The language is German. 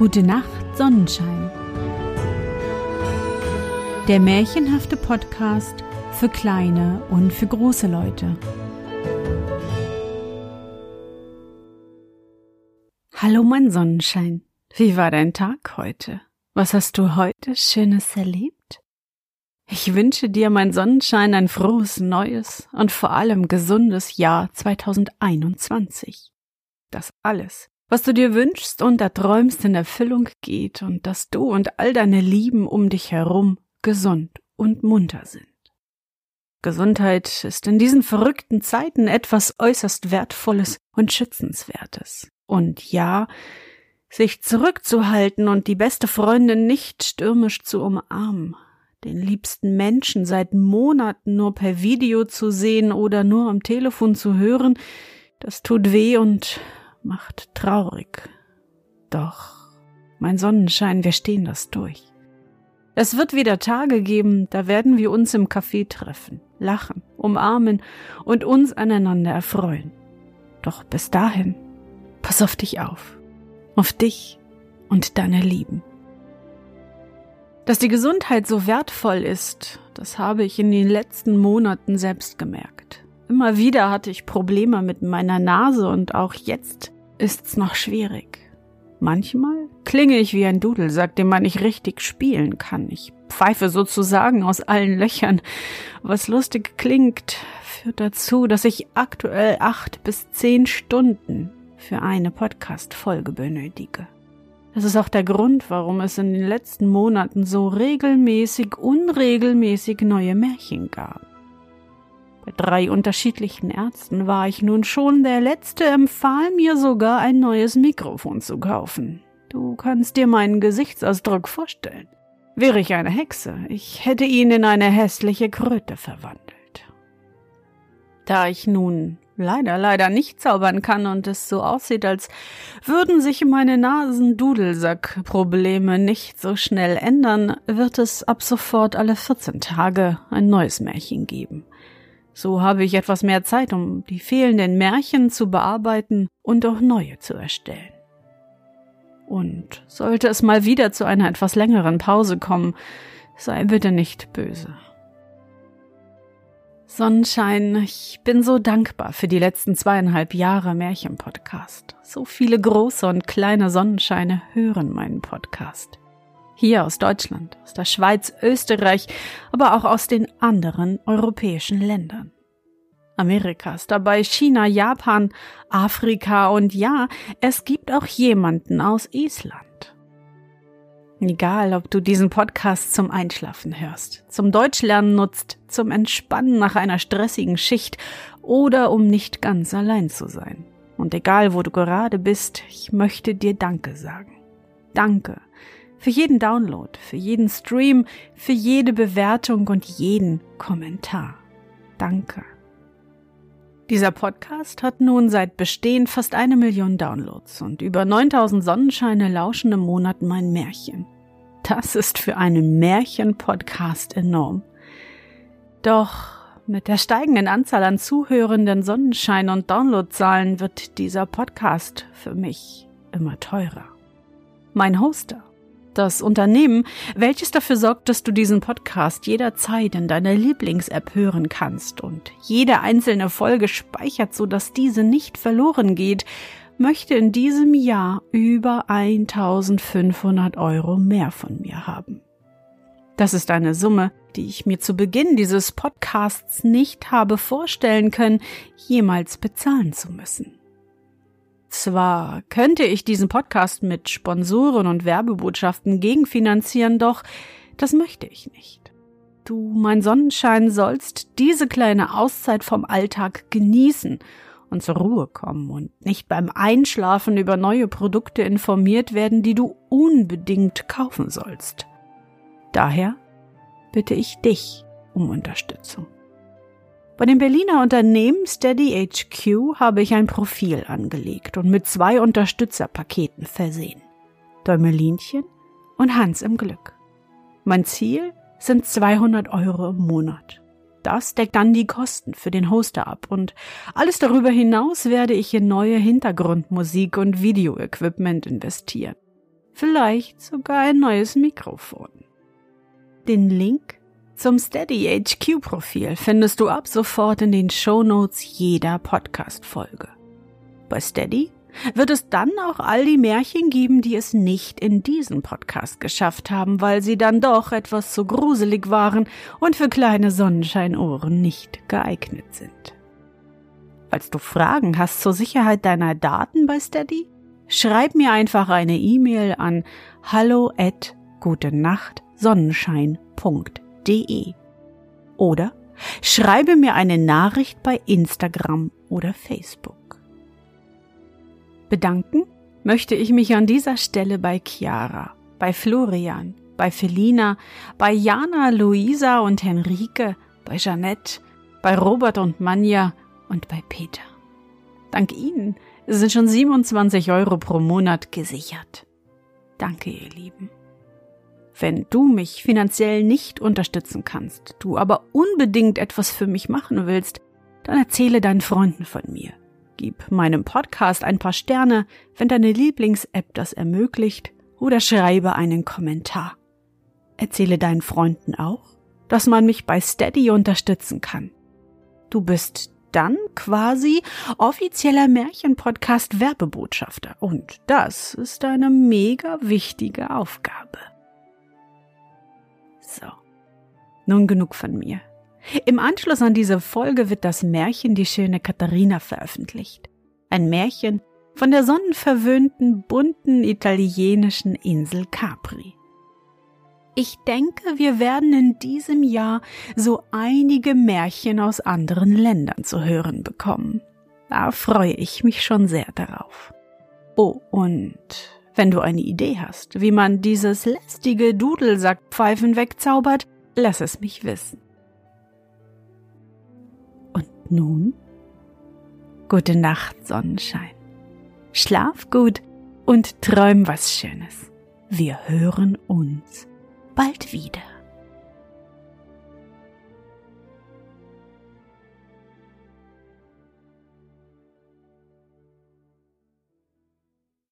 Gute Nacht, Sonnenschein. Der märchenhafte Podcast für kleine und für große Leute. Hallo, mein Sonnenschein. Wie war dein Tag heute? Was hast du heute Schönes erlebt? Ich wünsche dir, mein Sonnenschein, ein frohes, neues und vor allem gesundes Jahr 2021. Das alles was du dir wünschst und erträumst in Erfüllung geht und dass du und all deine Lieben um dich herum gesund und munter sind. Gesundheit ist in diesen verrückten Zeiten etwas äußerst Wertvolles und Schützenswertes. Und ja, sich zurückzuhalten und die beste Freundin nicht stürmisch zu umarmen, den liebsten Menschen seit Monaten nur per Video zu sehen oder nur am Telefon zu hören, das tut weh und macht traurig. Doch, mein Sonnenschein, wir stehen das durch. Es wird wieder Tage geben, da werden wir uns im Café treffen, lachen, umarmen und uns aneinander erfreuen. Doch bis dahin, pass auf dich auf, auf dich und deine Lieben. Dass die Gesundheit so wertvoll ist, das habe ich in den letzten Monaten selbst gemerkt. Immer wieder hatte ich Probleme mit meiner Nase und auch jetzt ist's noch schwierig. Manchmal klinge ich wie ein Dudelsack, den man nicht richtig spielen kann. Ich pfeife sozusagen aus allen Löchern. Was lustig klingt, führt dazu, dass ich aktuell acht bis zehn Stunden für eine Podcast-Folge benötige. Das ist auch der Grund, warum es in den letzten Monaten so regelmäßig, unregelmäßig neue Märchen gab. Bei drei unterschiedlichen Ärzten war ich nun schon, der letzte empfahl mir sogar ein neues Mikrofon zu kaufen. Du kannst dir meinen Gesichtsausdruck vorstellen. Wäre ich eine Hexe, ich hätte ihn in eine hässliche Kröte verwandelt. Da ich nun leider, leider nicht zaubern kann und es so aussieht, als würden sich meine Nasendudelsack-Probleme nicht so schnell ändern, wird es ab sofort alle 14 Tage ein neues Märchen geben. So habe ich etwas mehr Zeit, um die fehlenden Märchen zu bearbeiten und auch neue zu erstellen. Und sollte es mal wieder zu einer etwas längeren Pause kommen, sei bitte nicht böse. Sonnenschein, ich bin so dankbar für die letzten zweieinhalb Jahre Märchenpodcast. So viele große und kleine Sonnenscheine hören meinen Podcast. Hier aus Deutschland, aus der Schweiz, Österreich, aber auch aus den anderen europäischen Ländern. Amerikas, dabei China, Japan, Afrika und ja, es gibt auch jemanden aus Island. Egal, ob du diesen Podcast zum Einschlafen hörst, zum Deutschlernen nutzt, zum Entspannen nach einer stressigen Schicht oder um nicht ganz allein zu sein. Und egal, wo du gerade bist, ich möchte dir Danke sagen. Danke für jeden Download, für jeden Stream, für jede Bewertung und jeden Kommentar. Danke. Dieser Podcast hat nun seit Bestehen fast eine Million Downloads und über 9000 Sonnenscheine lauschen im Monat mein Märchen. Das ist für einen Märchen-Podcast enorm. Doch mit der steigenden Anzahl an zuhörenden Sonnenschein- und Downloadzahlen wird dieser Podcast für mich immer teurer. Mein Hoster das Unternehmen, welches dafür sorgt, dass du diesen Podcast jederzeit in deiner Lieblings-App hören kannst und jede einzelne Folge speichert, sodass diese nicht verloren geht, möchte in diesem Jahr über 1500 Euro mehr von mir haben. Das ist eine Summe, die ich mir zu Beginn dieses Podcasts nicht habe vorstellen können, jemals bezahlen zu müssen. Zwar könnte ich diesen Podcast mit Sponsoren und Werbebotschaften gegenfinanzieren, doch das möchte ich nicht. Du, mein Sonnenschein, sollst diese kleine Auszeit vom Alltag genießen und zur Ruhe kommen und nicht beim Einschlafen über neue Produkte informiert werden, die du unbedingt kaufen sollst. Daher bitte ich dich um Unterstützung. Bei dem Berliner Unternehmen Steady HQ habe ich ein Profil angelegt und mit zwei Unterstützerpaketen versehen. Däumelinchen und Hans im Glück. Mein Ziel sind 200 Euro im Monat. Das deckt dann die Kosten für den Hoster ab und alles darüber hinaus werde ich in neue Hintergrundmusik und Videoequipment investieren. vielleicht sogar ein neues Mikrofon. Den Link zum Steady HQ Profil findest du ab sofort in den Show Notes jeder Podcast Folge. Bei Steady wird es dann auch all die Märchen geben, die es nicht in diesen Podcast geschafft haben, weil sie dann doch etwas zu gruselig waren und für kleine Sonnenscheinohren nicht geeignet sind. Falls du Fragen hast zur Sicherheit deiner Daten bei Steady, schreib mir einfach eine E-Mail an hallo at gutenachtsonnenschein.de oder schreibe mir eine Nachricht bei Instagram oder Facebook. Bedanken möchte ich mich an dieser Stelle bei Chiara, bei Florian, bei Felina, bei Jana, Luisa und Henrike, bei Jeanette, bei Robert und Manja und bei Peter. Dank Ihnen sind schon 27 Euro pro Monat gesichert. Danke, ihr Lieben. Wenn du mich finanziell nicht unterstützen kannst, du aber unbedingt etwas für mich machen willst, dann erzähle deinen Freunden von mir. Gib meinem Podcast ein paar Sterne, wenn deine Lieblings-App das ermöglicht, oder schreibe einen Kommentar. Erzähle deinen Freunden auch, dass man mich bei Steady unterstützen kann. Du bist dann quasi offizieller Märchenpodcast Werbebotschafter und das ist eine mega wichtige Aufgabe. So. Nun genug von mir. Im Anschluss an diese Folge wird das Märchen Die schöne Katharina veröffentlicht. Ein Märchen von der sonnenverwöhnten, bunten italienischen Insel Capri. Ich denke, wir werden in diesem Jahr so einige Märchen aus anderen Ländern zu hören bekommen. Da freue ich mich schon sehr darauf. Oh, und wenn du eine Idee hast, wie man dieses lästige Dudelsackpfeifen wegzaubert, lass es mich wissen. Nun, gute Nacht, Sonnenschein. Schlaf gut und träum was Schönes. Wir hören uns bald wieder.